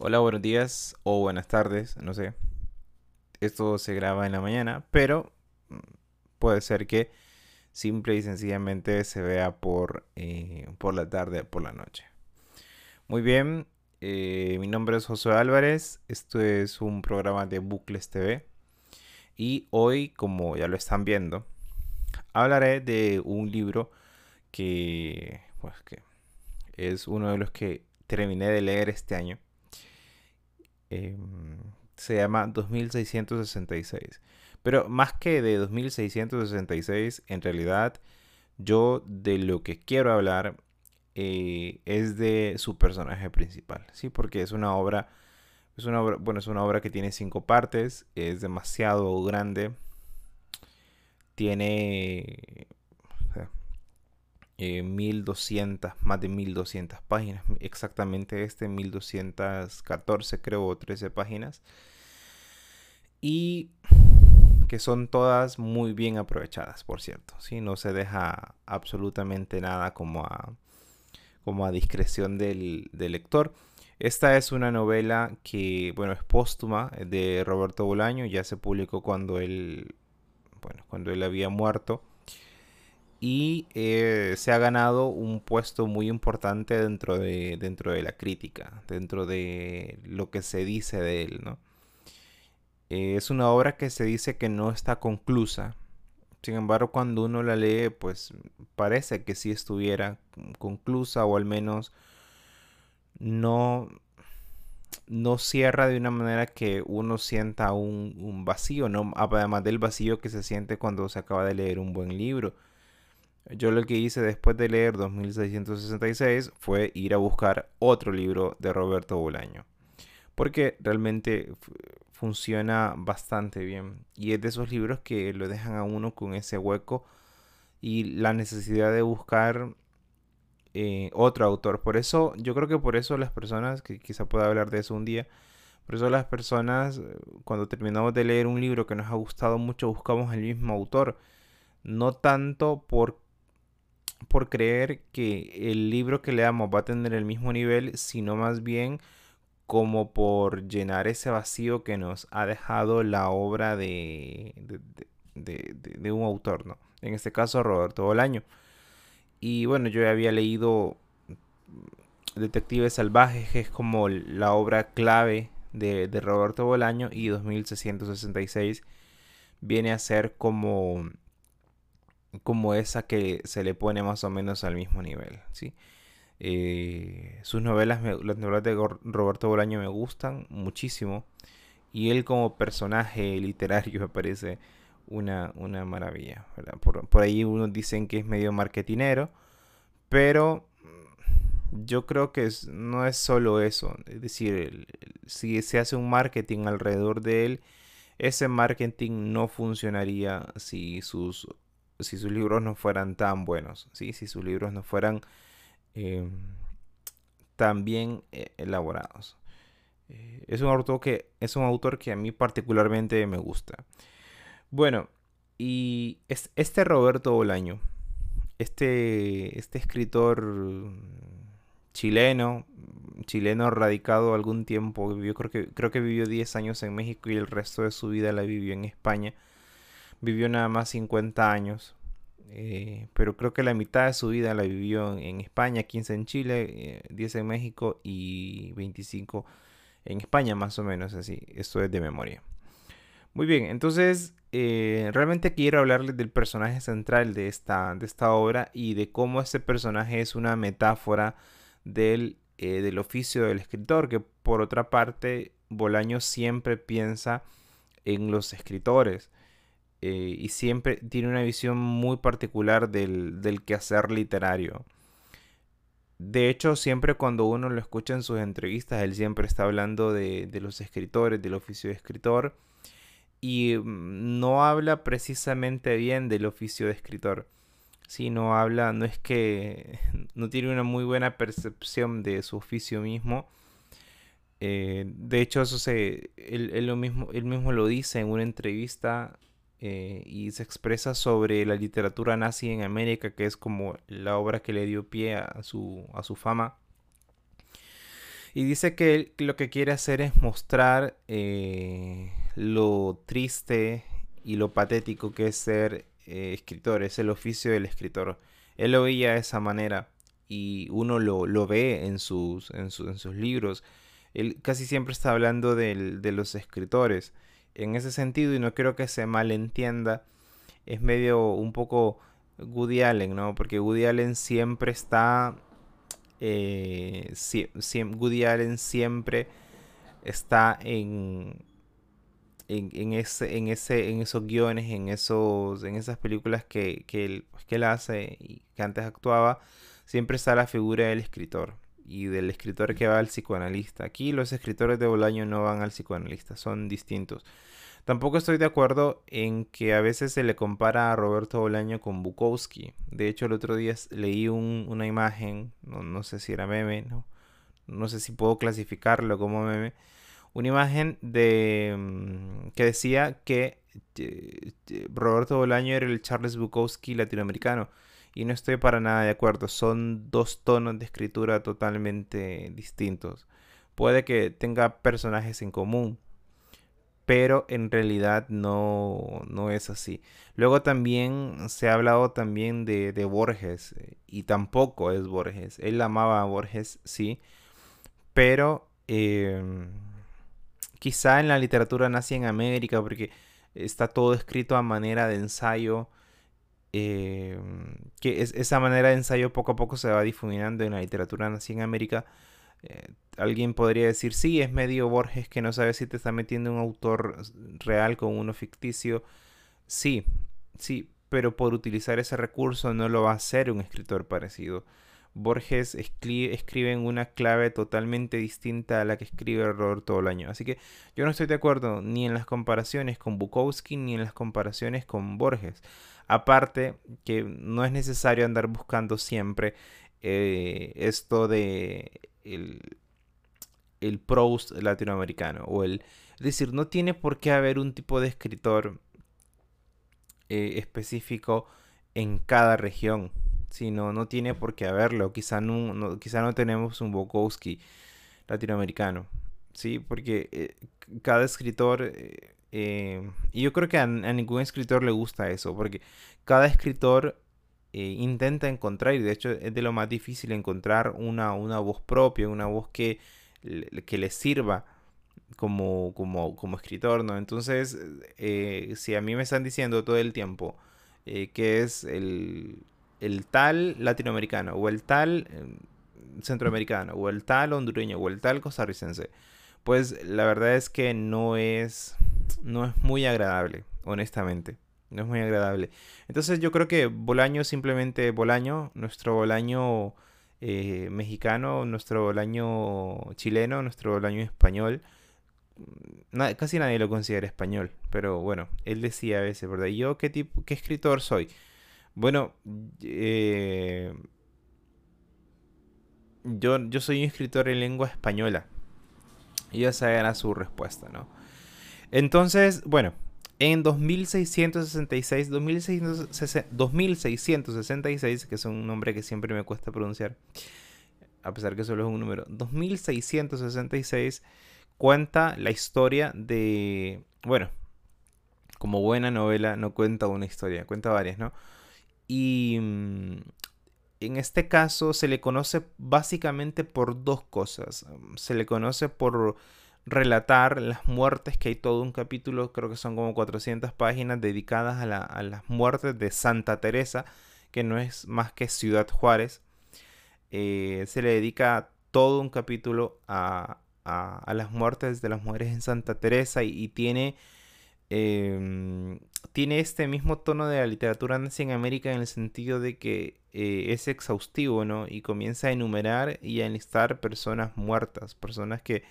Hola, buenos días o buenas tardes, no sé. Esto se graba en la mañana, pero mm, puede ser que simple y sencillamente se vea por, eh, por la tarde por la noche. Muy bien, eh, mi nombre es José Álvarez, esto es un programa de Bucles TV y hoy, como ya lo están viendo, hablaré de un libro que, pues, que es uno de los que terminé de leer este año Em, se llama 2666. Pero más que de 2666, en realidad yo de lo que quiero hablar eh, es de su personaje principal, ¿sí? Porque es una obra, es una bueno, es una obra que tiene cinco partes, es demasiado grande, tiene 1200, eh, más de 1200 páginas, exactamente este 1214 creo o 13 páginas y que son todas muy bien aprovechadas, por cierto, ¿sí? no se deja absolutamente nada como a, como a discreción del, del lector. Esta es una novela que, bueno, es póstuma de Roberto Bolaño, ya se publicó cuando él, bueno, cuando él había muerto y eh, se ha ganado un puesto muy importante dentro de, dentro de la crítica, dentro de lo que se dice de él, ¿no? Eh, es una obra que se dice que no está conclusa. Sin embargo, cuando uno la lee, pues parece que sí estuviera conclusa o al menos no, no cierra de una manera que uno sienta un, un vacío, ¿no? además del vacío que se siente cuando se acaba de leer un buen libro yo lo que hice después de leer 2666 fue ir a buscar otro libro de Roberto Bolaño. Porque realmente funciona bastante bien. Y es de esos libros que lo dejan a uno con ese hueco y la necesidad de buscar eh, otro autor. Por eso, yo creo que por eso las personas, que quizá pueda hablar de eso un día, por eso las personas, eh, cuando terminamos de leer un libro que nos ha gustado mucho, buscamos el mismo autor. No tanto por por creer que el libro que leamos va a tener el mismo nivel, sino más bien como por llenar ese vacío que nos ha dejado la obra de, de, un autor, ¿no? En este caso, Roberto Bolaño. Y bueno, yo había leído Detectives Salvajes, que es como la obra clave de, de Roberto Bolaño, y 2666 viene a ser como como esa que se le pone más o menos al mismo nivel, ¿sí? Eh, sus novelas, las novelas de Roberto Bolaño me gustan muchísimo y él como personaje literario me parece una, una maravilla. Por, por, ahí unos dicen que es medio marketinero, pero yo creo que no es solo eso. Es decir, si se hace un marketing alrededor de él, ese marketing no funcionaría si sus si sus libros no fueran tan buenos, si sus libros no fueran em, tan bien eh, elaborados. Eh, es, un autor que, es un autor que a mí particularmente me gusta. Bueno, y este Roberto Bolaño, este, este escritor chileno, chileno radicado algún tiempo, vivió, creo, que, creo que vivió 10 años en México y el resto de su vida la vivió en España vivió nada más 50 años, eh, pero creo que la mitad de su vida la vivió en, España, 15 en Chile, 10 eh, en México y 25 en España, más o menos así. Esto es de memoria. Muy bien, entonces eh, realmente quiero hablarles del personaje central de esta, de esta obra y de cómo este personaje es una metáfora del, del oficio del escritor, que por otra parte Bolaño siempre piensa en los escritores. Eh, y siempre tiene una visión muy particular del, quehacer literario. De hecho, siempre cuando uno lo escucha en sus entrevistas, él siempre está hablando de, los escritores, del oficio de escritor, y mm, no habla precisamente bien del oficio de escritor. Si no habla, no es que no tiene una muy buena percepción de su oficio mismo. Eh, de hecho, eso se, él, lo mismo, él mismo lo dice en una entrevista eh, y se expresa sobre la literatura nazi en América, que es como la obra que le dio pie a su, a su fama. Y dice que lo que quiere hacer es mostrar eh, lo triste y lo patético que es ser eh, escritor, es el oficio del escritor. Él lo veía de esa manera y uno lo, ve en sus, en, sus libros. Él casi siempre está hablando de los escritores. En ese sentido, y no quiero que se malentienda, es medio un poco Woody Allen, ¿no? Porque Woody Allen siempre está... Eh, Woody Allen siempre está en, en, ese, en, ese, en esos guiones, en, esos, en esas películas que, que, él, pues, que él hace y que antes actuaba, siempre está la figura del escritor y del escritor que va al psicoanalista. Aquí los escritores de Bolaño no van al psicoanalista, son distintos. Tampoco estoy de acuerdo en que a veces se le compara a Roberto Bolaño con Bukowski. De hecho, el otro día leí una imagen, no, no, sé si era meme, no, no sé si puedo clasificarlo como meme, una imagen de mm, que decía que eh, Roberto Bolaño era el Charles Bukowski latinoamericano. Y no estoy para nada de acuerdo. Son dos tonos de escritura totalmente distintos. Puede que tenga personajes en común, pero en realidad no, no es así. Luego también se ha hablado también de, de, Borges eh, y tampoco es Borges. Él amaba a Borges, sí, pero em, quizá en la literatura nazi en América, porque está todo escrito a manera de ensayo, em, que esa manera de ensayo poco a poco se va difuminando en la literatura nazi en América. Eh, alguien podría decir, sí, es medio Borges que no sabe si te está metiendo un autor real con uno ficticio. Sí, sí, pero por utilizar ese recurso no lo va a hacer un escritor parecido. Borges escribe en una clave totalmente distinta a la que escribe Roberto Bolaño. Así que yo no estoy de acuerdo ni en las comparaciones con Bukowski ni en las comparaciones con Borges. Aparte que no es necesario andar buscando siempre eh, esto de el, el latinoamericano o el es decir no tiene por qué haber un tipo de escritor eh, específico en cada región sino no tiene por qué haberlo. Quizá no, no tenemos un Bukowski latinoamericano, ¿sí? Porque eh, cada escritor, eh, eh, y yo creo que a, ningún escritor le gusta eso, porque cada escritor intenta encontrar, y de hecho es de lo más difícil encontrar una, una voz propia, una voz que, que le sirva. Como, como, como escritor, ¿no? Entonces, si a mí me están diciendo todo el tiempo que es el, el tal latinoamericano o el tal em, centroamericano o el tal hondureño o el tal costarricense, pues la verdad es que no es no es muy agradable, honestamente. No es muy agradable. Entonces yo creo que Bolaño simplemente Bolaño, nuestro Bolaño eh, mexicano, nuestro Bolaño chileno, nuestro Bolaño español, casi nadie lo considera español, pero bueno, él decía a veces, ¿verdad? ¿Yo qué tipo, qué escritor soy? Bueno, yo, yo soy un escritor en lengua española. Y esa era su respuesta, ¿no? Entonces, bueno, en 2666, 2666, que es un nombre que siempre me cuesta pronunciar, a pesar que solo es un número, 2666 cuenta la historia de, bueno, como buena novela no cuenta una historia, cuenta varias, ¿no? Y mm, en este caso se le conoce básicamente por dos cosas. Mm, se le conoce por relatar las muertes, que hay todo un capítulo, creo que son como 400 páginas dedicadas a, las muertes de Santa Teresa, que no es más que Ciudad Juárez. Eh, se le dedica todo un capítulo a, las muertes de las mujeres en Santa Teresa y tiene Em, tiene este mismo tono de la literatura nazi en América en el sentido de que eh, es exhaustivo, ¿no? Y comienza a enumerar y a enlistar personas muertas, personas que,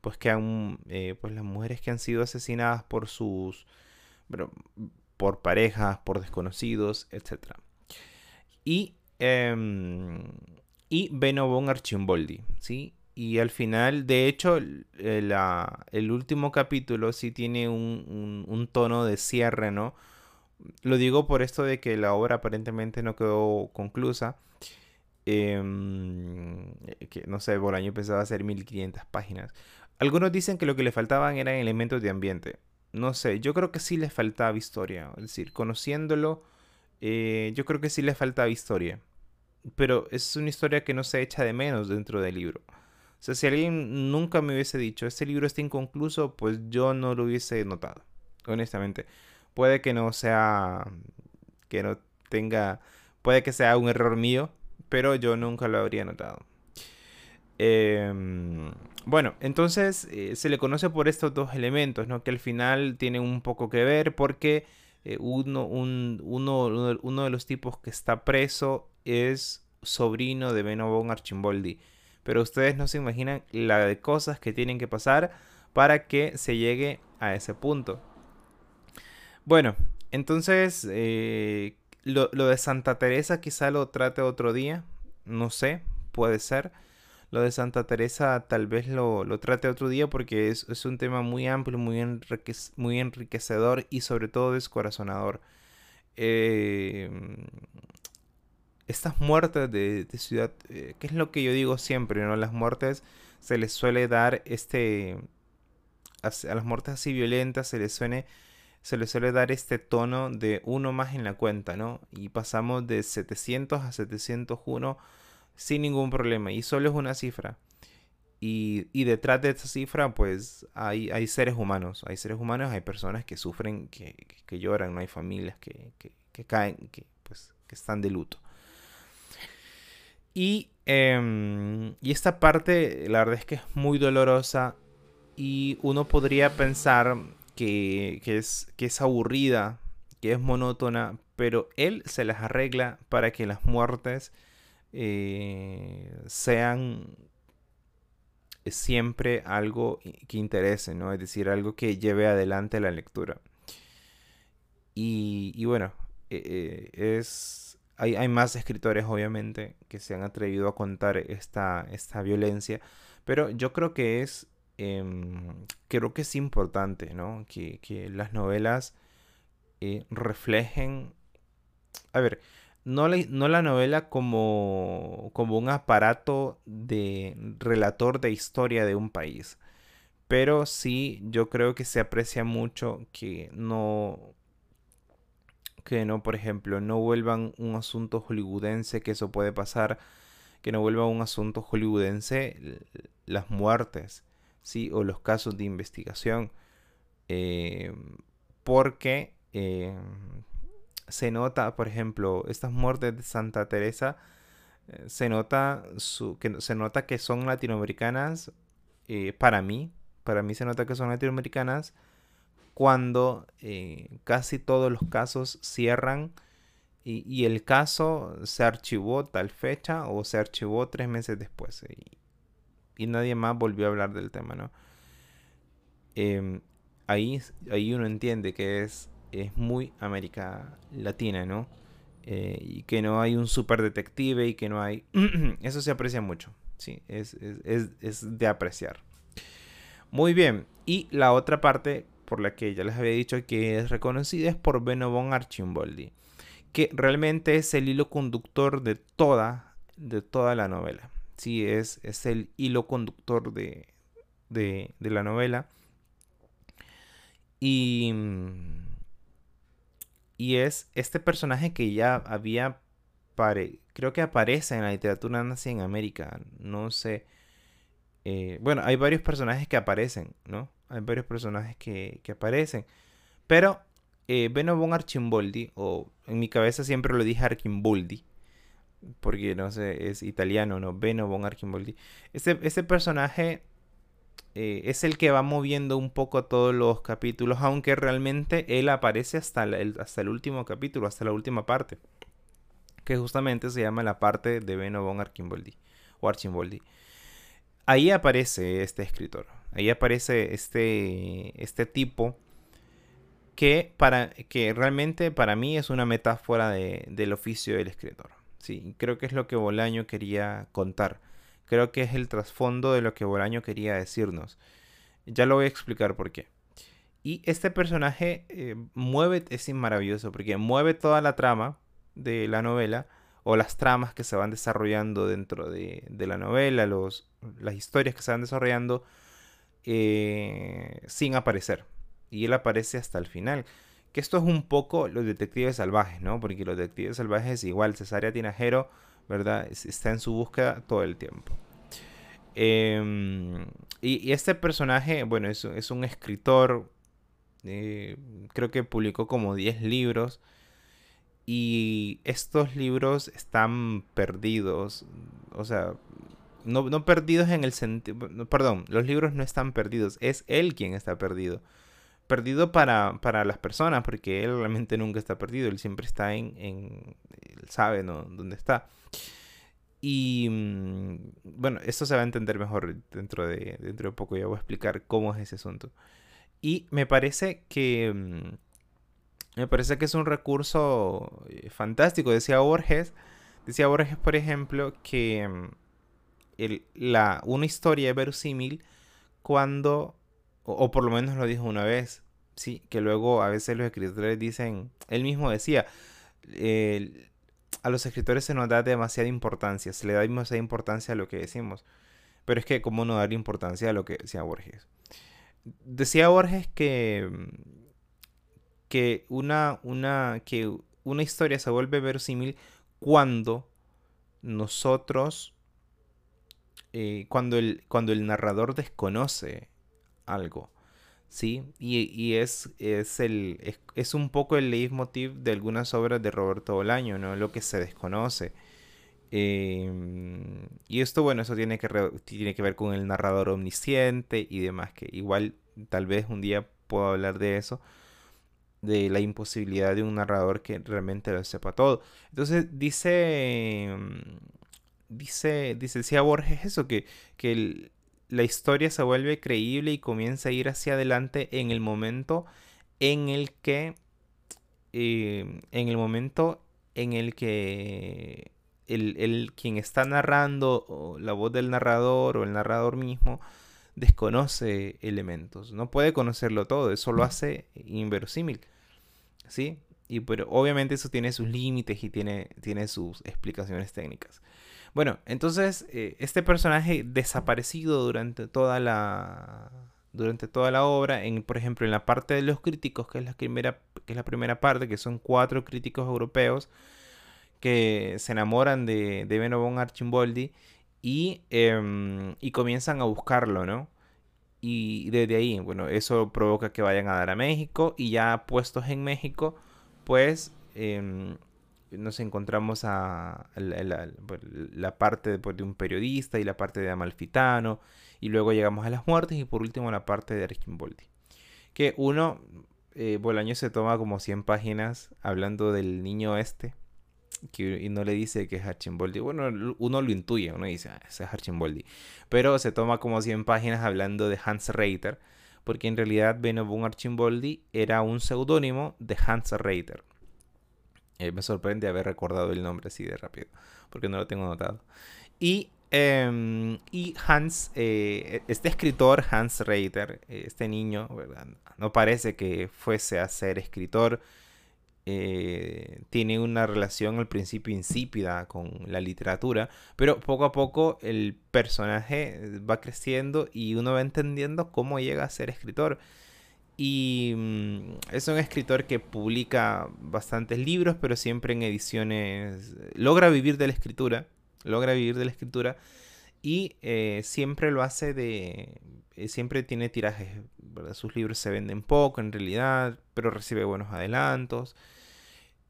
pues, que han, eh, pues, las mujeres que han sido asesinadas por sus, bueno, por parejas, por desconocidos, etc. Y, eh, y Beno Archimboldi, ¿sí? Y al final, de hecho, eh, el, último capítulo sí tiene un, tono de cierre, ¿no? Lo digo por esto de que la obra aparentemente no quedó conclusa. Em, que no sé, Bolaño pensaba hacer 1500 páginas. Algunos dicen que lo que le faltaban eran elementos de ambiente. No sé, yo creo que sí le faltaba historia. Es decir, conociéndolo, eh, yo creo que sí le faltaba historia. Pero es una historia que no se echa de menos dentro del libro. O si alguien nunca me hubiese dicho, este libro está inconcluso, pues yo no lo hubiese notado, honestamente. Puede que no sea, que no tenga, puede que sea un error mío, pero yo nunca lo habría notado. Em, bueno, entonces eh, se le conoce por estos dos elementos, ¿no? Que al final tienen un poco que ver porque eh, uno, uno, de los tipos que está preso es sobrino de Benobon Archimboldi. Pero ustedes no se imaginan la de cosas que tienen que pasar para que se llegue a ese punto. Bueno, entonces eh, lo, de Santa Teresa quizá lo trate otro día. No sé, puede ser. Lo de Santa Teresa tal vez lo, trate otro día porque es, un tema muy amplio, muy, muy enriquecedor y sobre todo descorazonador. Eh, estas muertes de, ciudad, eh, ¿qué es lo que yo digo siempre? ¿no? Las muertes se les suele dar este... A, las muertes así violentas se les suele se le suele dar este tono de uno más en la cuenta, ¿no? Y pasamos de 700 a 701 sin ningún problema. Y solo es una cifra. Y, detrás de esta cifra, pues hay, hay, seres humanos. Hay seres humanos, hay personas que sufren, que, lloran, no hay familias que, caen, que, pues, que están de luto. Y, em, y esta parte, la verdad es que es muy dolorosa. Y uno podría pensar que, es, que es aburrida, que es monótona, pero él se las arregla para que las muertes eh, sean siempre algo que interese, ¿no? Es decir, algo que lleve adelante la lectura. Y, bueno, eh, eh, es, hay, más escritores, obviamente, que se han atrevido a contar esta, esta violencia, pero yo creo que es Em, creo que es importante, ¿no? Que, las novelas eh, reflejen, a ver, no la, no la novela como, como un aparato de relator de historia de un país, pero sí yo creo que se aprecia mucho que no, que no, por ejemplo, no vuelvan un asunto hollywoodense, que eso puede pasar, que no vuelva un asunto hollywoodense las muertes ¿sí? o los casos de investigación, eh, porque eh, se nota, por ejemplo, estas muertes de Santa Teresa, eh, se, nota su, que, se nota que son latinoamericanas, para mí, para mí se nota que son latinoamericanas cuando casi todos los casos cierran y, el caso se archivó tal fecha o se archivó tres meses después y nadie más volvió a hablar del tema, ¿no? Em, ahí, ahí uno entiende que es, es muy América Latina, ¿no? Eh, y que no hay un super detective y que no hay... Eso se aprecia mucho, sí, es, de apreciar. Muy bien, y la otra parte por la que ya les había dicho que es reconocida es por Benobon Archimboldi, que realmente es el hilo conductor de toda, de toda la novela sí es, es el hilo conductor de, la novela. Y, y es este personaje que ya había, creo que aparece en la literatura nazi en América, no sé. Eh, bueno, hay varios personajes que aparecen, ¿no? Hay varios personajes que, aparecen. Pero eh, Beno von Archimboldi, o en mi cabeza siempre lo dije Archimboldi, porque no sé, es italiano, ¿no? Beno von Archimboldi. Ese, ese personaje eh, es el que va moviendo un poco todos los capítulos, aunque realmente él aparece hasta el, hasta el último capítulo, hasta la última parte, que justamente se llama la parte de Beno von Archimboldi, o Archimboldi. Ahí aparece este escritor, ahí aparece este, este tipo que, para, que realmente para mí es una metáfora del oficio del escritor. Sí, creo que es lo que Bolaño quería contar. Creo que es el trasfondo de lo que Bolaño quería decirnos. Ya lo voy a explicar por qué. Y este personaje eh, mueve, es maravilloso, porque mueve toda la trama de la novela o las tramas que se van desarrollando dentro de, la novela, los, las historias que se van desarrollando eh, sin aparecer. Y él aparece hasta el final. Que esto es un poco los detectives salvajes, ¿no? Porque los detectives salvajes, igual, Cesárea Tinajero, ¿verdad? Está en su búsqueda todo el tiempo. Em, y, este personaje, bueno, es, es un escritor, eh, creo que publicó como 10 libros. Y estos libros están perdidos. O sea, no, no perdidos en el sentido... Perdón, los libros no están perdidos. Es él quien está perdido. Perdido para, para las personas, porque él realmente nunca está perdido. Él siempre está en... en él sabe ¿no? dónde está. Y mm, bueno, esto se va a entender mejor dentro de, dentro de poco. Ya voy a explicar cómo es ese asunto. Y me parece que... Mm, me parece que es un recurso eh, fantástico. Decía Borges, decía Borges, por ejemplo, que mm, la, una historia es verosímil cuando, o, por lo menos lo dijo una vez, sí, que luego a veces los escritores dicen, él mismo decía, a los escritores se nos da demasiada importancia, se le da demasiada importancia a lo que decimos. Pero es que, ¿cómo no darle importancia a lo que decía Borges? Decía Borges que que una, una, que una historia se vuelve verosímil cuando nosotros, eh, cuando, el, cuando el narrador desconoce algo. ¿sí? Y, es, es, el, es, un poco el leitmotiv de algunas obras de Roberto Bolaño, ¿no? Lo que se desconoce. Em, y esto, bueno, eso tiene que, tiene que ver con el narrador omnisciente y demás, que igual tal vez un día puedo hablar de eso de la imposibilidad de un narrador que realmente lo sepa todo. Entonces dice, mm, dice, dice, decía Borges eso, que, que la historia se vuelve creíble y comienza a ir hacia adelante en el momento en el que, eh, en el momento en el que el, el, quien está narrando, la voz del narrador o el narrador mismo, desconoce elementos, no puede conocerlo todo, eso lo hace inverosímil, ¿sí? Y pero obviamente eso tiene sus límites y tiene, tiene sus explicaciones técnicas. Bueno, entonces eh, este personaje desaparecido durante toda la durante toda la obra, en, por ejemplo en la parte de los críticos, que es la primera, que es la primera parte, que son cuatro críticos europeos que se enamoran de, de Beno von Archimboldi y, em, y comienzan a buscarlo, ¿no? Y desde ahí, bueno, eso provoca que vayan a dar a México y ya puestos en México, pues em, nos encontramos a, pues, la, parte de, un periodista y la parte de Amalfitano y luego llegamos a las muertes y por último la parte de Archimboldi. Que uno, eh, Bolaño se toma como 100 páginas hablando del niño este, y no le dice que es Archimboldi. Bueno, uno lo intuye, uno dice, ah, ese es Archimboldi. Pero se toma como 100 páginas hablando de Hans Reiter, porque en realidad Benno von Archimboldi era un seudónimo de Hans Reiter. Eh, me sorprende haber recordado el nombre así de rápido, porque no lo tengo anotado. Y, em, y Hans, eh, este escritor, Hans Reiter, este niño, no parece que fuese a ser escritor eh, tiene una relación al principio insípida con la literatura, pero poco a poco el personaje va creciendo y uno va entendiendo cómo llega a ser escritor. Y mm, es un escritor que publica bastantes libros, pero siempre en ediciones... Logra vivir de la escritura, logra vivir de la escritura y eh, siempre lo hace de... Eh, siempre tiene tirajes, sus libros se venden poco en realidad, pero recibe buenos adelantos.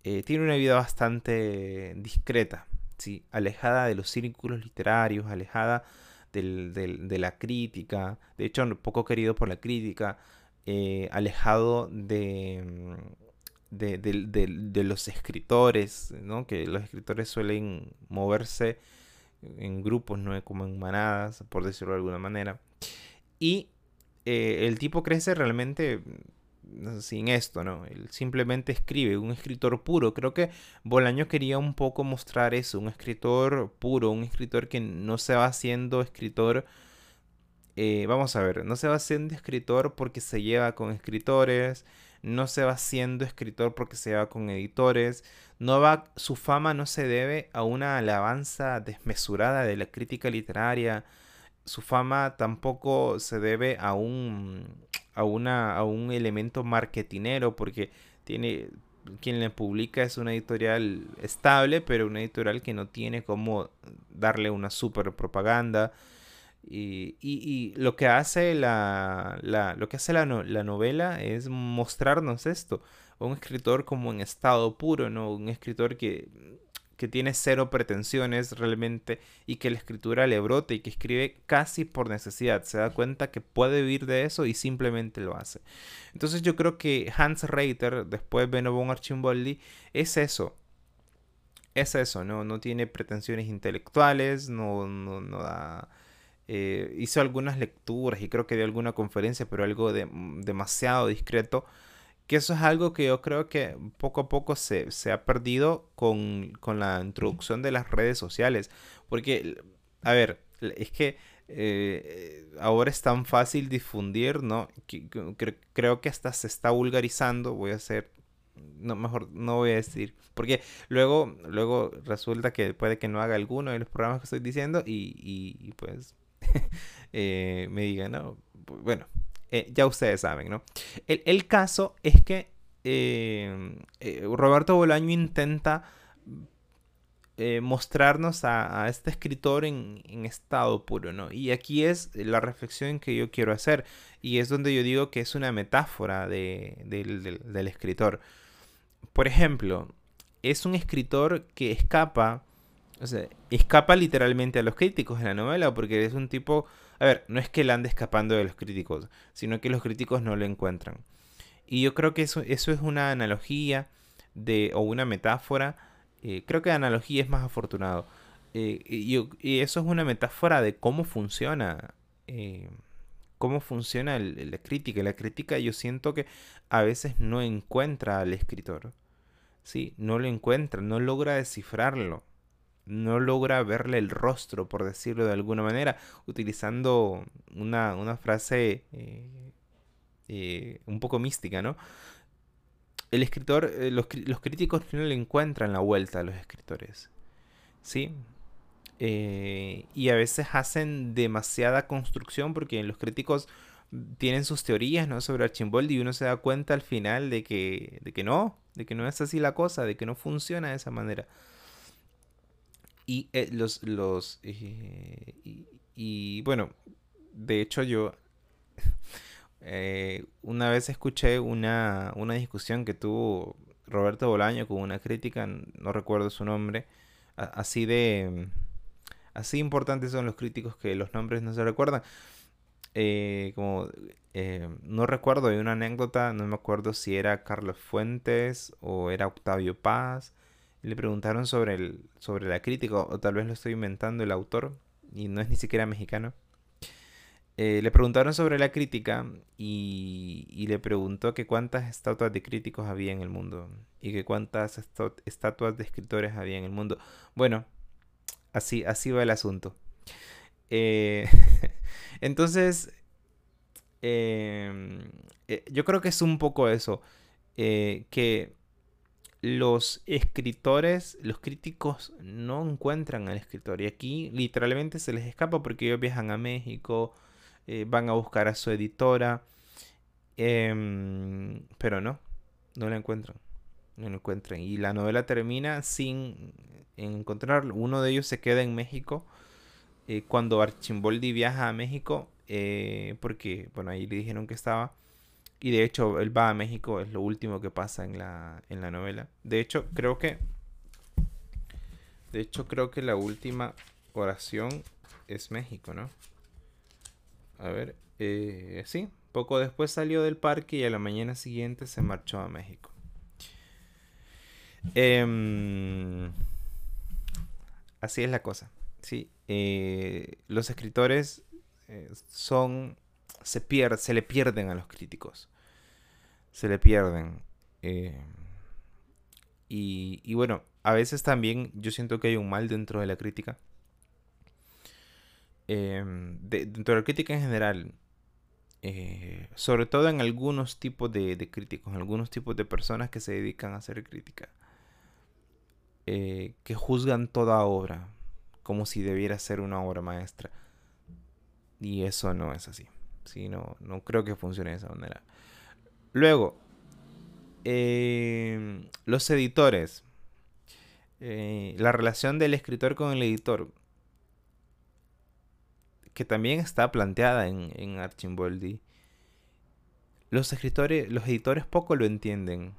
Eh, tiene una vida bastante discreta, ¿sí? alejada de los círculos literarios, alejada de la crítica, de hecho poco querido por la crítica, eh, alejado de, de, los escritores, ¿no? que los escritores suelen moverse en grupos, ¿no? como en manadas, por decirlo de alguna manera. Y eh, el tipo crece realmente sin esto, ¿no? Él simplemente escribe, un escritor puro. Creo que Bolaño quería un poco mostrar eso, un escritor puro, un escritor que no se va haciendo escritor, eh, vamos a ver, no se va haciendo escritor porque se lleva con escritores, no se va siendo escritor porque se va con editores, no va, su fama no se debe a una alabanza desmesurada de la crítica literaria, su fama tampoco se debe a un, a una, a un elemento marketinero porque tiene, quien le publica es una editorial estable, pero una editorial que no tiene cómo darle una super propaganda. Y, y, lo que hace la, la lo que hace la, la, novela es mostrarnos esto. Un escritor como en estado puro, ¿no? Un escritor que que tiene cero pretensiones realmente y que la escritura le brote y que escribe casi por necesidad. Se da cuenta que puede vivir de eso y simplemente lo hace. Entonces yo creo que Hans Reiter, después Benobon Archimboldi, es eso. Es eso, ¿no? No tiene pretensiones intelectuales, no, no, no da... Eh, hizo algunas lecturas y creo que dio alguna conferencia, pero algo de, demasiado discreto que eso es algo que yo creo que poco a poco se, ha perdido con, la introducción de las redes sociales. Porque, a ver, es que eh, ahora es tan fácil difundir, ¿no? creo que hasta se está vulgarizando. Voy a hacer. No, mejor no voy a decir. Porque luego, luego resulta que puede que no haga alguno de los programas que estoy diciendo y, pues eh, me diga, no. Bueno, eh, ya ustedes saben, ¿no? El, caso es que eh, eh, Roberto Bolaño intenta mostrarnos a, este escritor en, estado puro, ¿no? Y aquí es la reflexión que yo quiero hacer. Y es donde yo digo que es una metáfora del escritor. Por ejemplo, es un escritor que escapa, o sea, escapa literalmente a los críticos en la novela, porque es un tipo a ver, no es que él ande escapando de los críticos, sino que los críticos no lo encuentran. Y yo creo que eso, eso es una analogía de, o una metáfora. Eh, creo que la analogía es más afortunado. Eh, y, eso es una metáfora de cómo funciona. Eh, cómo funciona la crítica. La crítica yo siento que a veces no encuentra al escritor. Sí, no lo encuentra, no logra descifrarlo no logra verle el rostro, por decirlo de alguna manera, utilizando una, frase eh, eh, un poco mística, ¿no? El escritor, eh, los, críticos no le encuentran la vuelta a los escritores, ¿sí? y a veces hacen demasiada construcción porque los críticos tienen sus teorías ¿no? sobre Archimboldi y uno se da cuenta al final de que, de que no, de que no es así la cosa, de que no funciona de esa manera. Y eh, los, los eh, y, bueno, de hecho yo eh, una vez escuché una, una, discusión que tuvo Roberto Bolaño con una crítica, no recuerdo su nombre, así de... Así importantes son los críticos que los nombres no se recuerdan. como no recuerdo, hay una anécdota, no me acuerdo si era Carlos Fuentes o era Octavio Paz, le preguntaron sobre, el, sobre la crítica, o tal vez lo estoy inventando el autor, y no es ni siquiera mexicano. Eh, le preguntaron sobre la crítica y, le preguntó que cuántas estatuas de críticos había en el mundo y que cuántas estatuas de escritores había en el mundo. Bueno, así, así va el asunto. Eh, entonces, eh, yo creo que es un poco eso, que los escritores, los críticos no encuentran al escritor. Y aquí literalmente se les escapa porque ellos viajan a México, eh, van a buscar a su editora. Em, pero no, no la encuentran. No la encuentran. Y la novela termina sin encontrarlo. Uno de ellos se queda en México. Eh, cuando Archimboldi viaja a México, eh, porque, bueno, ahí le dijeron que estaba y de hecho, él va a México, es lo último que pasa en la, en la novela. De hecho, creo que. De hecho, creo que la última oración es México, ¿no? A ver, eh, sí. Poco después salió del parque y a la mañana siguiente se marchó a México. Em, así es la cosa. Sí. Eh, los escritores eh, son se, se le pierden a los críticos. Se le pierden. Eh, y, bueno, a veces también yo siento que hay un mal dentro de la crítica. Em, dentro de la crítica en general. eh, sobre todo en algunos tipos de, críticos, en algunos tipos de personas que se dedican a hacer crítica, eh, que juzgan toda obra como si debiera ser una obra maestra. Y eso no es así. Sí, no, no creo que funcione de esa manera. Luego, eh, los editores. la relación del escritor con el editor que también está planteada en, en Archimboldi, los escritores, los editores poco lo entienden.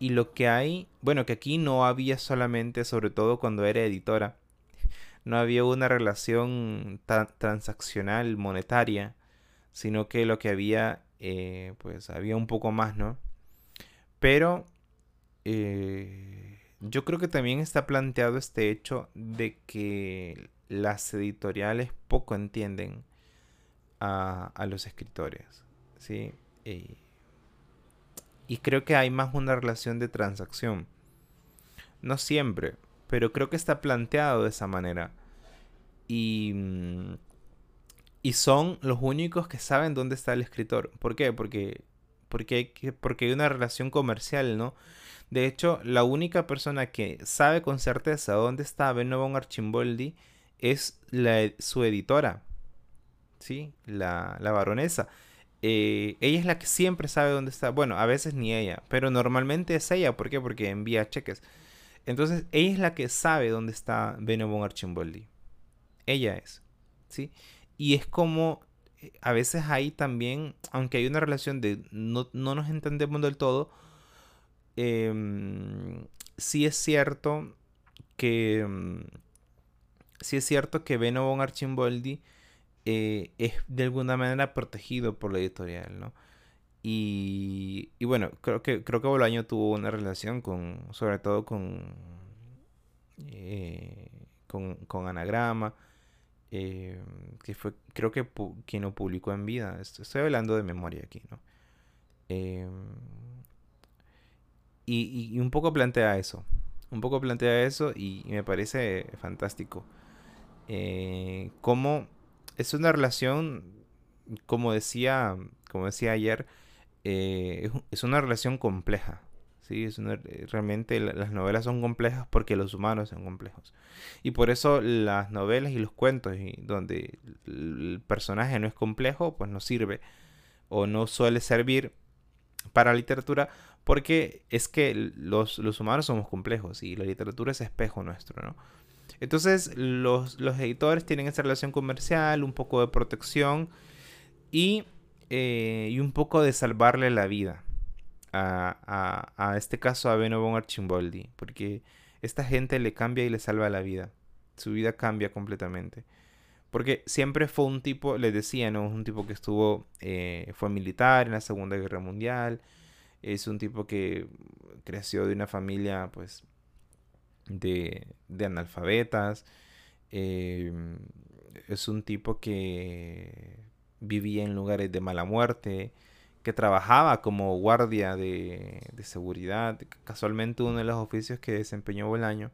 Y lo que hay, bueno, que aquí no había solamente, sobre todo cuando era editora, no había una relación transaccional monetaria, sino que lo que había, eh, pues había un poco más, ¿no? Pero eh, yo creo que también está planteado este hecho de que las editoriales poco entienden a, los escritores. ¿sí? y creo que hay más una relación de transacción. No siempre, pero creo que está planteado de esa manera. Y, y son los únicos que saben dónde está el escritor. ¿Por qué? Porque, porque, porque hay una relación comercial, ¿no? De hecho, la única persona que sabe con certeza dónde está Benovo Archimboldi es la, su editora, ¿sí? La, la baronesa. Eh, ella es la que siempre sabe dónde está. Bueno, a veces ni ella, pero normalmente es ella. ¿Por qué? Porque envía cheques. Entonces, ella es la que sabe dónde está Benobon Archimboldi. Ella es, ¿sí? Y es como, eh, a veces ahí también, aunque hay una relación de no, nos entendemos del todo, em, sí es cierto que... Em, sí es cierto que Beno von Archimboldi eh, es de alguna manera protegido por la editorial, ¿no? Y, y, bueno, creo que, creo que Bolaño tuvo una relación con, sobre todo con, eh, con, Anagrama, eh, que fue, creo que quien lo publicó en vida. Estoy hablando de memoria aquí, ¿no? y, y, un poco plantea eso, un poco plantea eso y me parece fantástico. Eh, es una relación, como decía, como decía ayer, eh, es, una relación compleja. ¿Sí? Es realmente las novelas son complejas porque los humanos son complejos. Y por eso las novelas y los cuentos donde el personaje no es complejo, pues no sirve o no suele servir para la literatura porque es que los, los humanos somos complejos y la literatura es espejo nuestro, ¿no? Entonces los, editores tienen esa relación comercial, un poco de protección y, eh, y un poco de salvarle la vida a, este caso a Beno von Archimboldi, porque esta gente le cambia y le salva la vida. Su vida cambia completamente. Porque siempre fue un tipo, les decía, ¿no? Un tipo que estuvo, eh, fue militar en la Segunda Guerra Mundial. Es un tipo que creció de una familia, pues, de, analfabetas. Em, es un tipo que vivía en lugares de mala muerte, que trabajaba como guardia de, seguridad, casualmente uno de los oficios que desempeñó Bolaño.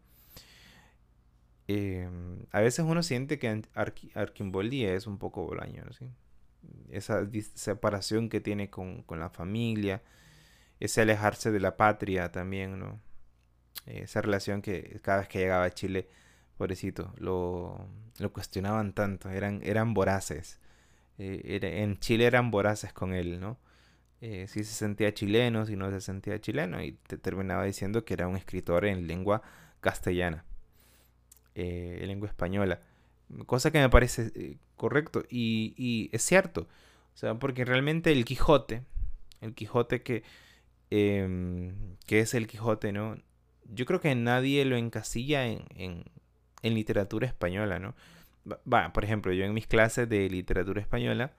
Em, a veces uno siente que Arquimboldi es un poco Bolaño, esa separación que tiene con, con, la familia, ese alejarse de la patria también, ¿no? esa relación que cada vez que llegaba a Chile, pobrecito, lo, lo cuestionaban tanto, eran, eran voraces. Eh, en Chile eran voraces con él, ¿no? Eh, si se sentía chileno, si no se sentía chileno, y te terminaba diciendo que era un escritor en lengua castellana, eh, en lengua española. Cosa que me parece correcto y, y, es cierto. O sea, porque realmente el Quijote, el Quijote que, em, que es el Quijote, ¿no? yo creo que nadie lo encasilla en, en, literatura española, ¿no? Va, por ejemplo, yo en mis clases de literatura española,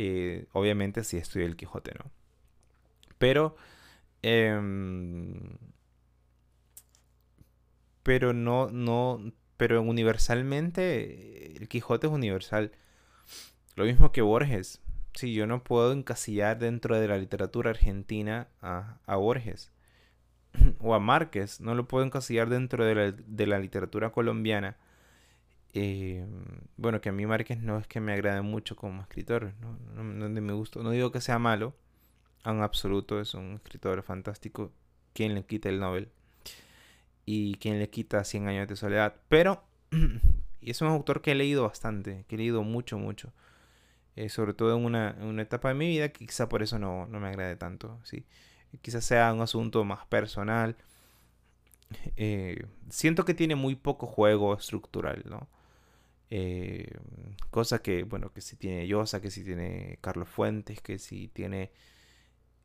eh, obviamente sí estudié el Quijote, ¿no? Pero, em, pero no, no, pero universalmente el Quijote es universal. Lo mismo que Borges. Sí, yo no puedo encasillar dentro de la literatura argentina a, a Borges. o a Márquez, no lo puedo encasillar dentro de la, literatura colombiana. Eh, bueno, que a mí Márquez no es que me agrade mucho como escritor, no, no, me gusta, no digo que sea malo, en absoluto es un escritor fantástico, quien le quita el Nobel y quien le quita 100 años de soledad, pero es un autor que he leído bastante, que he leído mucho, mucho, eh, sobre todo en una, una, etapa de mi vida que quizá por eso no, no me agrade tanto, ¿sí? quizás sea un asunto más personal. Eh, siento que tiene muy poco juego estructural, ¿no? Eh, cosa que, bueno, que si tiene Llosa, que si tiene Carlos Fuentes, que si tiene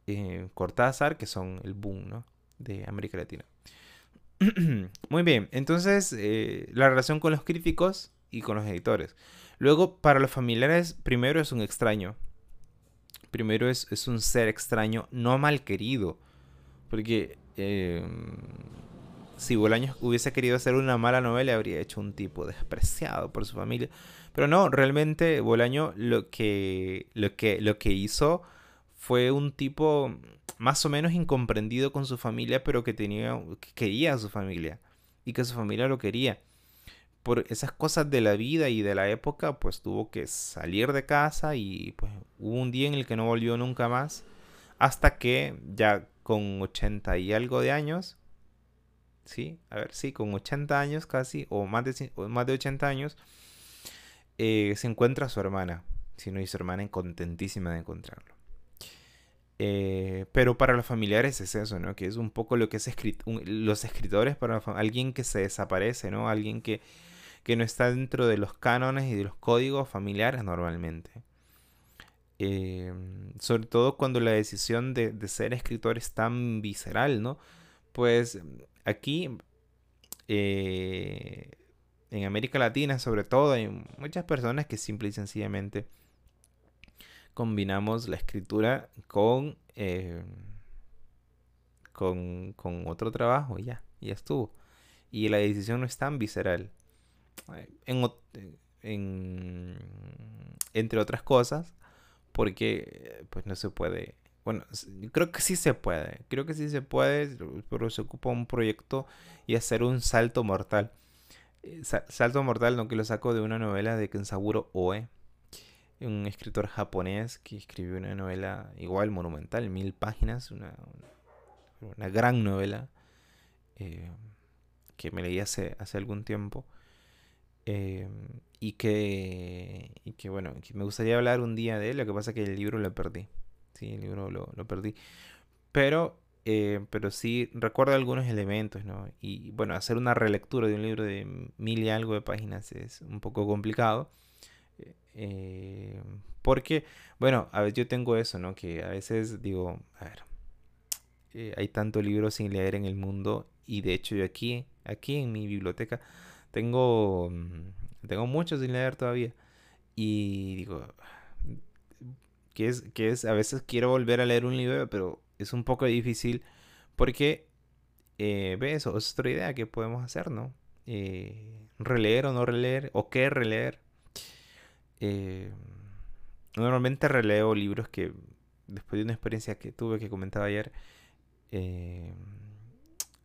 eh, Cortázar, que son el boom, ¿no? De América Latina. Muy bien, entonces eh, la relación con los críticos y con los editores. Luego, para los familiares, primero es un extraño. Primero es, es un ser extraño, no mal querido. Porque si Bolaños hubiese querido hacer una mala novela, habría hecho un tipo despreciado por su familia. Pero no, realmente Bolaño lo que, lo que, lo que hizo fue un tipo más o menos incomprendido con su familia, pero que, tenía, que quería a su familia y que su familia lo quería. Por esas cosas de la vida y de la época, pues tuvo que salir de casa y pues hubo un día en el que no volvió nunca más, hasta que ya con 80 y algo de años, ¿sí? A ver, sí, con 80 años casi, o más de, más de 80 años, eh, se encuentra su hermana. Si no, y su hermana contentísima de encontrarlo. Eh, pero para los familiares es eso, ¿no? Que es un poco lo que es los escritores para alguien que se desaparece, ¿no? Alguien que, que, no está dentro de los cánones y de los códigos familiares normalmente. Eh, sobre todo cuando la decisión de, de, ser escritor es tan visceral, ¿no? Pues aquí, eh, en América Latina sobre todo, hay muchas personas que simple y sencillamente combinamos la escritura con, eh, con, otro trabajo y ya, ya estuvo. Y la decisión no es tan visceral. entre otras cosas, porque pues no se puede bueno, creo que sí se puede. Creo que sí se puede, pero se ocupa un proyecto y hacer un salto mortal. Eh, salto mortal, no que lo saco de una novela de Kensaburo Oe, un escritor japonés que escribió una novela igual monumental, mil páginas, una, una gran novela eh, que me leí hace, hace algún tiempo. Eh, y que, y que bueno, que me gustaría hablar un día de él, lo que pasa es que el libro lo perdí. Sí, el libro lo, perdí. Pero, eh, pero sí recuerdo algunos elementos, ¿no? Y bueno, hacer una relectura de un libro de mil y algo de páginas es un poco complicado. Eh, porque, bueno, a veces yo tengo eso, ¿no? Que a veces digo, a ver, eh, hay tanto libro sin leer en el mundo y de hecho yo aquí, aquí en mi biblioteca, tengo, mm, tengo mucho sin leer todavía. Y digo, que es, que es, a veces quiero volver a leer un libro, pero es un poco difícil porque, eh, ve eso, es otra idea que podemos hacer, ¿no? Eh, releer o no releer, o qué releer. Eh, normalmente releo libros que, después de una experiencia que tuve que comentaba ayer, eh,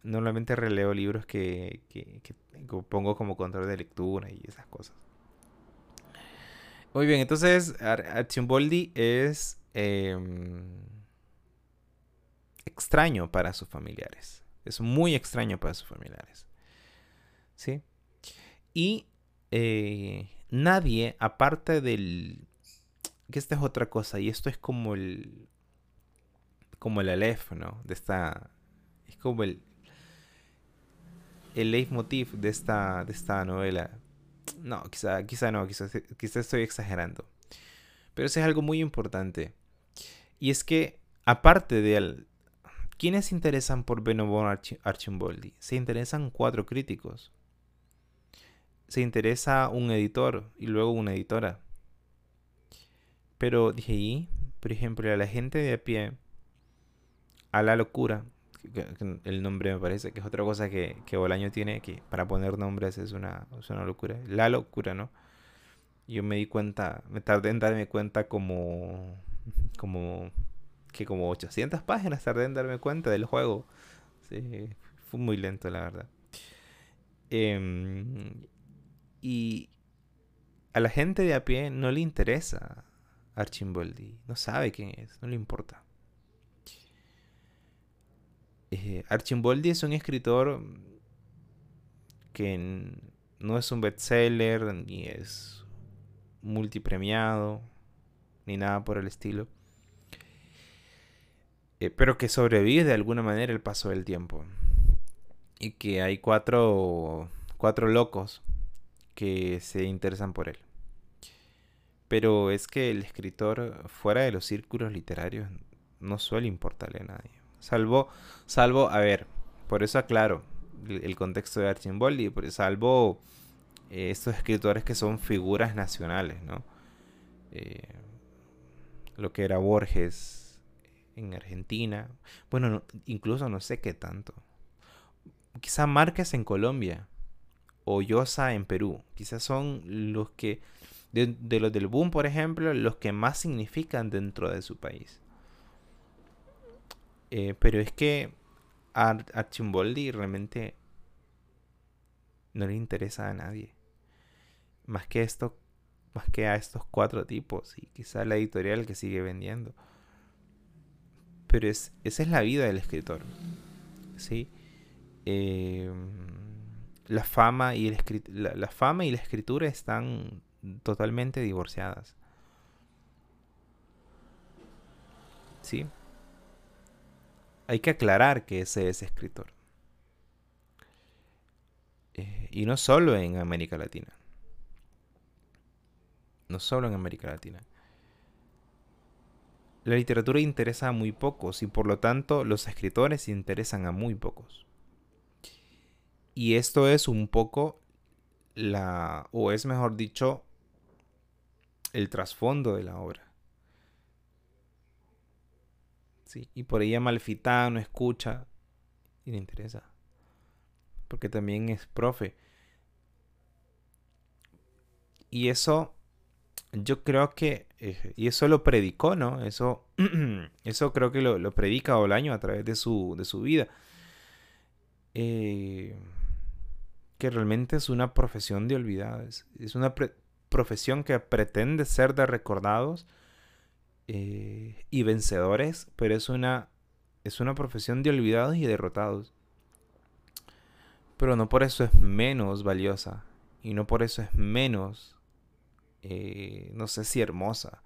normalmente releo libros que, que, que pongo como control de lectura y esas cosas. Muy bien, entonces Archimboldi es em, extraño para sus familiares. Es muy extraño para sus familiares. ¿Sí? Y eh, nadie, aparte del... Que esta es otra cosa, y esto es como el... Como el Aleph, ¿no? De esta... Es como el... El leitmotiv de esta, de esta novela no, quizá, quizá no, quizá, quizá estoy exagerando. Pero eso es algo muy importante. Y es que, aparte de él, ¿quiénes se interesan por Benobon Archimboldi? Se interesan cuatro críticos. Se interesa un editor y luego una editora. Pero dije, y, por ejemplo, a la gente de a pie, a la locura, el nombre me parece que es otra cosa que, que Bolaño tiene, que para poner nombres es una, es una locura. La locura, ¿no? Yo me di cuenta, me tardé en darme cuenta como, como, que como 800 páginas tardé en darme cuenta del juego. Fue muy lento, la verdad. Em, Y a la gente de a pie no le interesa Archimboldi, no sabe quién es, no le importa. Eh, Archimboldi es un escritor que no es un bestseller, ni es multipremiado, ni nada por el estilo. Eh, pero que sobrevive de alguna manera el paso del tiempo. Y que hay cuatro, cuatro locos que se interesan por él. Pero es que el escritor fuera de los círculos literarios no suele importarle a nadie. Salvo, salvo, a ver, por eso aclaro el, contexto de Archimboldi, salvo eh, estos escritores que son figuras nacionales, ¿no? Eh, lo que era Borges en Argentina, bueno, incluso no sé qué tanto. Quizá Márquez en Colombia o Llosa en Perú, quizás son los que, de, los del boom, por ejemplo, los que más significan dentro de su país. Eh, pero es que a Archimboldi realmente no le interesa a nadie. Más que esto, más que a estos cuatro tipos y quizá la editorial que sigue vendiendo. Pero es, esa es la vida del escritor. ¿sí? Em, la, fama y el la fama y la escritura están totalmente divorciadas. ¿Sí? Hay que aclarar que ese es escritor. Eh, y no solo en América Latina. No solo en América Latina. La literatura interesa a muy pocos y por lo tanto los escritores interesan a muy pocos. Y esto es un poco la, o es mejor dicho, el trasfondo de la obra. Y por ella Malfitá no escucha y le interesa. Porque también es profe. Y eso, yo creo que, eh, y eso lo predicó, ¿no? Eso, eso creo que lo, predica Olaño a través de su, de su vida. Eh, que realmente es una profesión de olvidados. Es una profesión que pretende ser de recordados eh, y vencedores, pero es una, es una profesión de olvidados y derrotados. Pero no por eso es menos valiosa y no por eso es menos, eh, no sé si hermosa,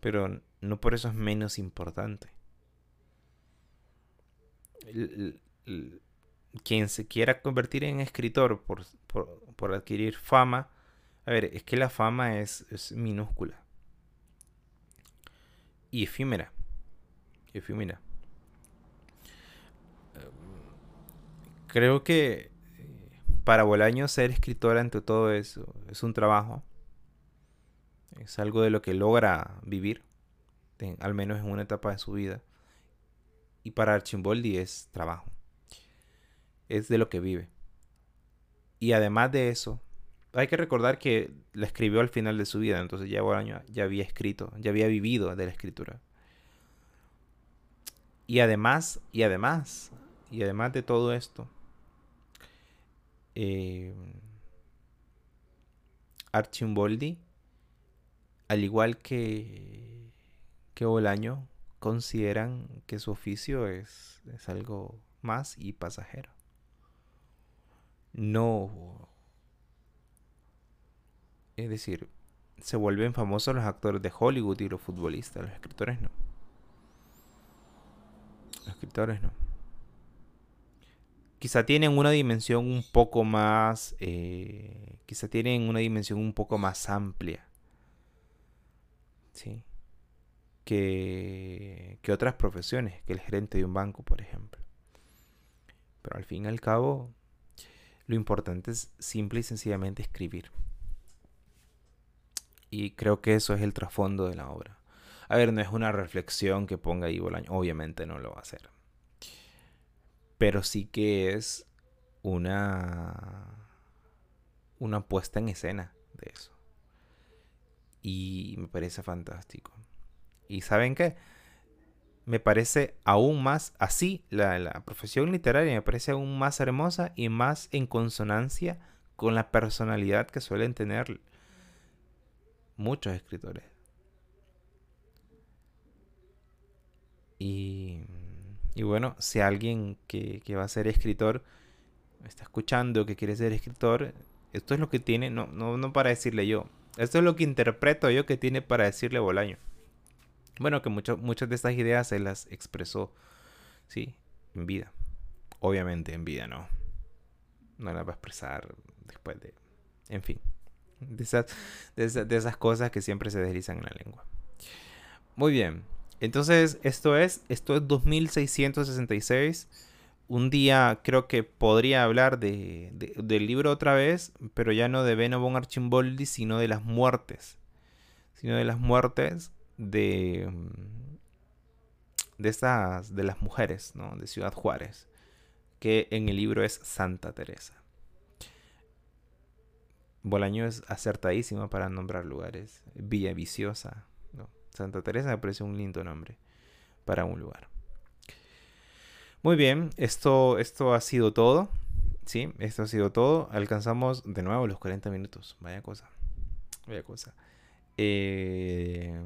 pero no por eso es menos importante. quien se quiera convertir en escritor por, por, adquirir fama, a ver, es que la fama es, es minúscula y efímera. Efímera. Creo que eh, para Bolaño ser escritor ante todo eso es un trabajo. Es algo de lo que logra vivir, al menos en una etapa de su vida. Y para Archimboldi es trabajo. Es de lo que vive. Y además de eso, hay que recordar que la escribió al final de su vida, entonces ya año ya había escrito, ya había vivido de la escritura. Y además, y además, y además de todo esto, eh, Archimboldi, al igual que, que Bolaño, consideran que su oficio es, es algo más y pasajero. No es decir, se vuelven famosos los actores de Hollywood y los futbolistas, los escritores no. Los escritores no. Quizá tienen una dimensión un poco más, eh, quizá tienen una dimensión un poco más amplia, ¿sí? Que, que otras profesiones, que el gerente de un banco, por ejemplo. Pero al fin y al cabo, lo importante es simple y sencillamente escribir. Y creo que eso es el trasfondo de la obra. A ver, no es una reflexión que ponga ahí Bolaño, obviamente no lo va a hacer. Pero sí que es una una puesta en escena de eso. Y me parece fantástico. ¿Y saben qué? Me parece aún más así, la, la profesión literaria me parece aún más hermosa y más en consonancia con la personalidad que suelen tener muchos escritores. Y, y bueno, si alguien que, que, va a ser escritor está escuchando que quiere ser escritor, esto es lo que tiene, no, no, no para decirle yo, esto es lo que interpreto yo que tiene para decirle Bolaño. Bueno, que muchas de estas ideas se las expresó, sí, en vida. Obviamente en vida, no. No las va a expresar después de... En fin. De esas, de, esas, cosas que siempre se deslizan en la lengua. Muy bien. Entonces, esto es, esto es 2666. Un día creo que podría hablar de, del libro otra vez, pero ya no de Beno von Archimboldi, sino de las muertes. Sino de las muertes de, de estas, de las mujeres, ¿no? De Ciudad Juárez, que en el libro es Santa Teresa. Bolaño es acertadísimo para nombrar lugares. Villa Viciosa. ¿no? Santa Teresa me parece un lindo nombre para un lugar. Muy bien, esto, esto ha sido todo. Sí, esto ha sido todo. Alcanzamos de nuevo los 40 minutos. Vaya cosa. Vaya cosa. Eh,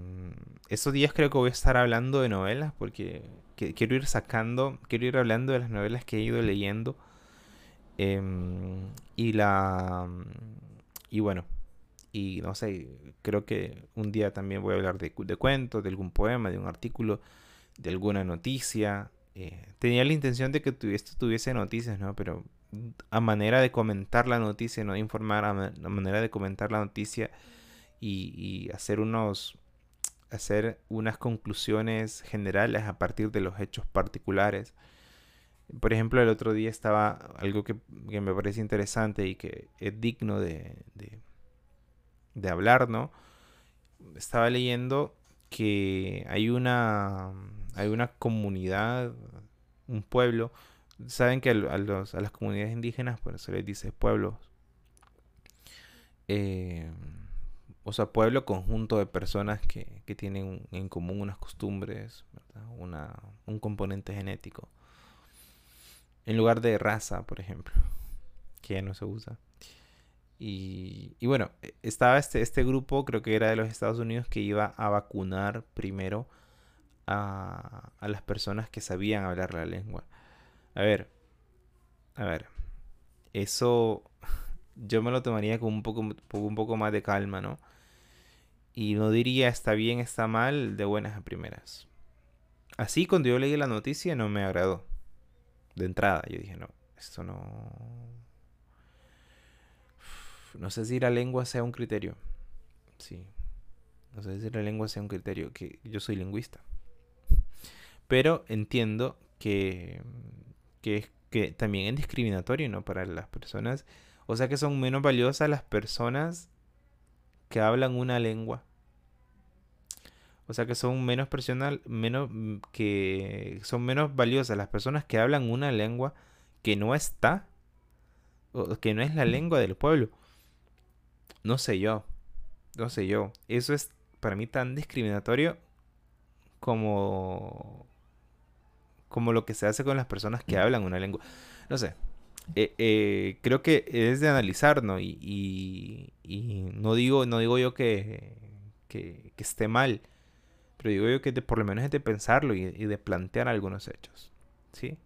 estos días creo que voy a estar hablando de novelas porque quiero ir sacando, quiero ir hablando de las novelas que he ido leyendo. Em, y la y bueno, y no sé, creo que un día también voy a hablar de, de cuentos, de algún poema, de un artículo, de alguna noticia. Eh, tenía la intención de que esto tuviese noticias, ¿no? Pero a manera de comentar la noticia, no informar, a, manera de comentar la noticia y, y hacer unos hacer unas conclusiones generales a partir de los hechos particulares. Por ejemplo, el otro día estaba algo que, me parece interesante y que es digno de, de, hablar, ¿no? Estaba leyendo que hay una, hay una comunidad, un pueblo, saben que a, las comunidades indígenas, por eso les dice pueblos, eh, o sea, pueblo, conjunto de personas que, que tienen en común unas costumbres, Una, un componente genético en lugar de raza, por ejemplo, que ya no se usa. Y, bueno, e, estaba este, este grupo, creo que era de los Estados Unidos, que iba a vacunar primero a, a las personas que sabían hablar la lengua. A ver, a ver, eso yo me lo tomaría con un poco, un poco más de calma, ¿no? Y no diría está bien, está mal, de buenas a primeras. Así cuando yo leí la noticia no me agradó de entrada. Yo dije, no, esto no... No sé si la lengua sea un criterio. Sí. No sé si la lengua sea un criterio, que yo soy lingüista. Pero entiendo que, que, que también es discriminatorio, ¿no? Para las personas. O sea que son menos valiosas las personas que hablan una lengua o sea que son menos personal, menos mm, que son menos valiosas las personas que hablan una lengua que no está o que no es la lengua del pueblo. No sé yo. No sé yo. Eso es para mí tan discriminatorio como como lo que se hace con las personas que hablan una lengua. No sé. Eh, eh, creo que es de analizar, ¿no? Y, y, no digo, no digo yo que, que, que esté mal pero digo yo que por lo menos es de pensarlo y, de plantear algunos hechos. ¿Sí?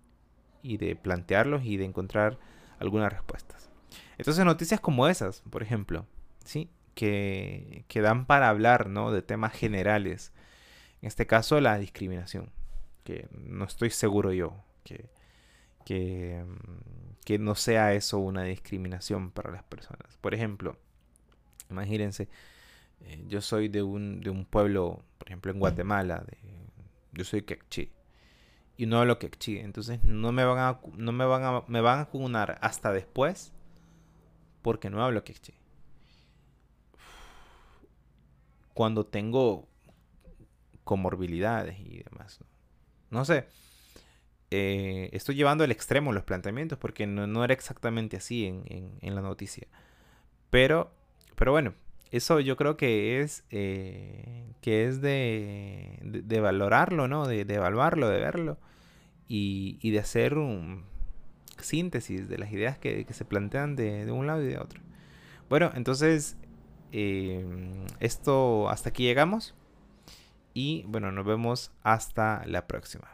Y de plantearlos y de encontrar algunas respuestas. Entonces noticias como esas, por ejemplo, ¿sí? Que, que dan para hablar, ¿no? De temas generales. En este caso, la discriminación. Que no estoy seguro yo que, que, que no sea eso una discriminación para las personas. Por ejemplo, imagínense, eh, yo soy de un, de un pueblo, por ejemplo en Guatemala, de, yo soy quechí y no hablo quechí, entonces no me van a, no me van a, me van a hasta después porque no hablo quechí. Cuando tengo comorbilidades y demás. No, sé. Eh, estoy llevando al extremo los planteamientos porque no, era exactamente así en, en, la noticia. Pero, pero bueno, eso yo creo que es, eh, que es de, de, valorarlo, ¿no? De, de, evaluarlo, de verlo y, y de hacer un, síntesis de las ideas que, se plantean de, un lado y de otro. Bueno, entonces em, esto hasta aquí llegamos y bueno, nos vemos hasta la próxima.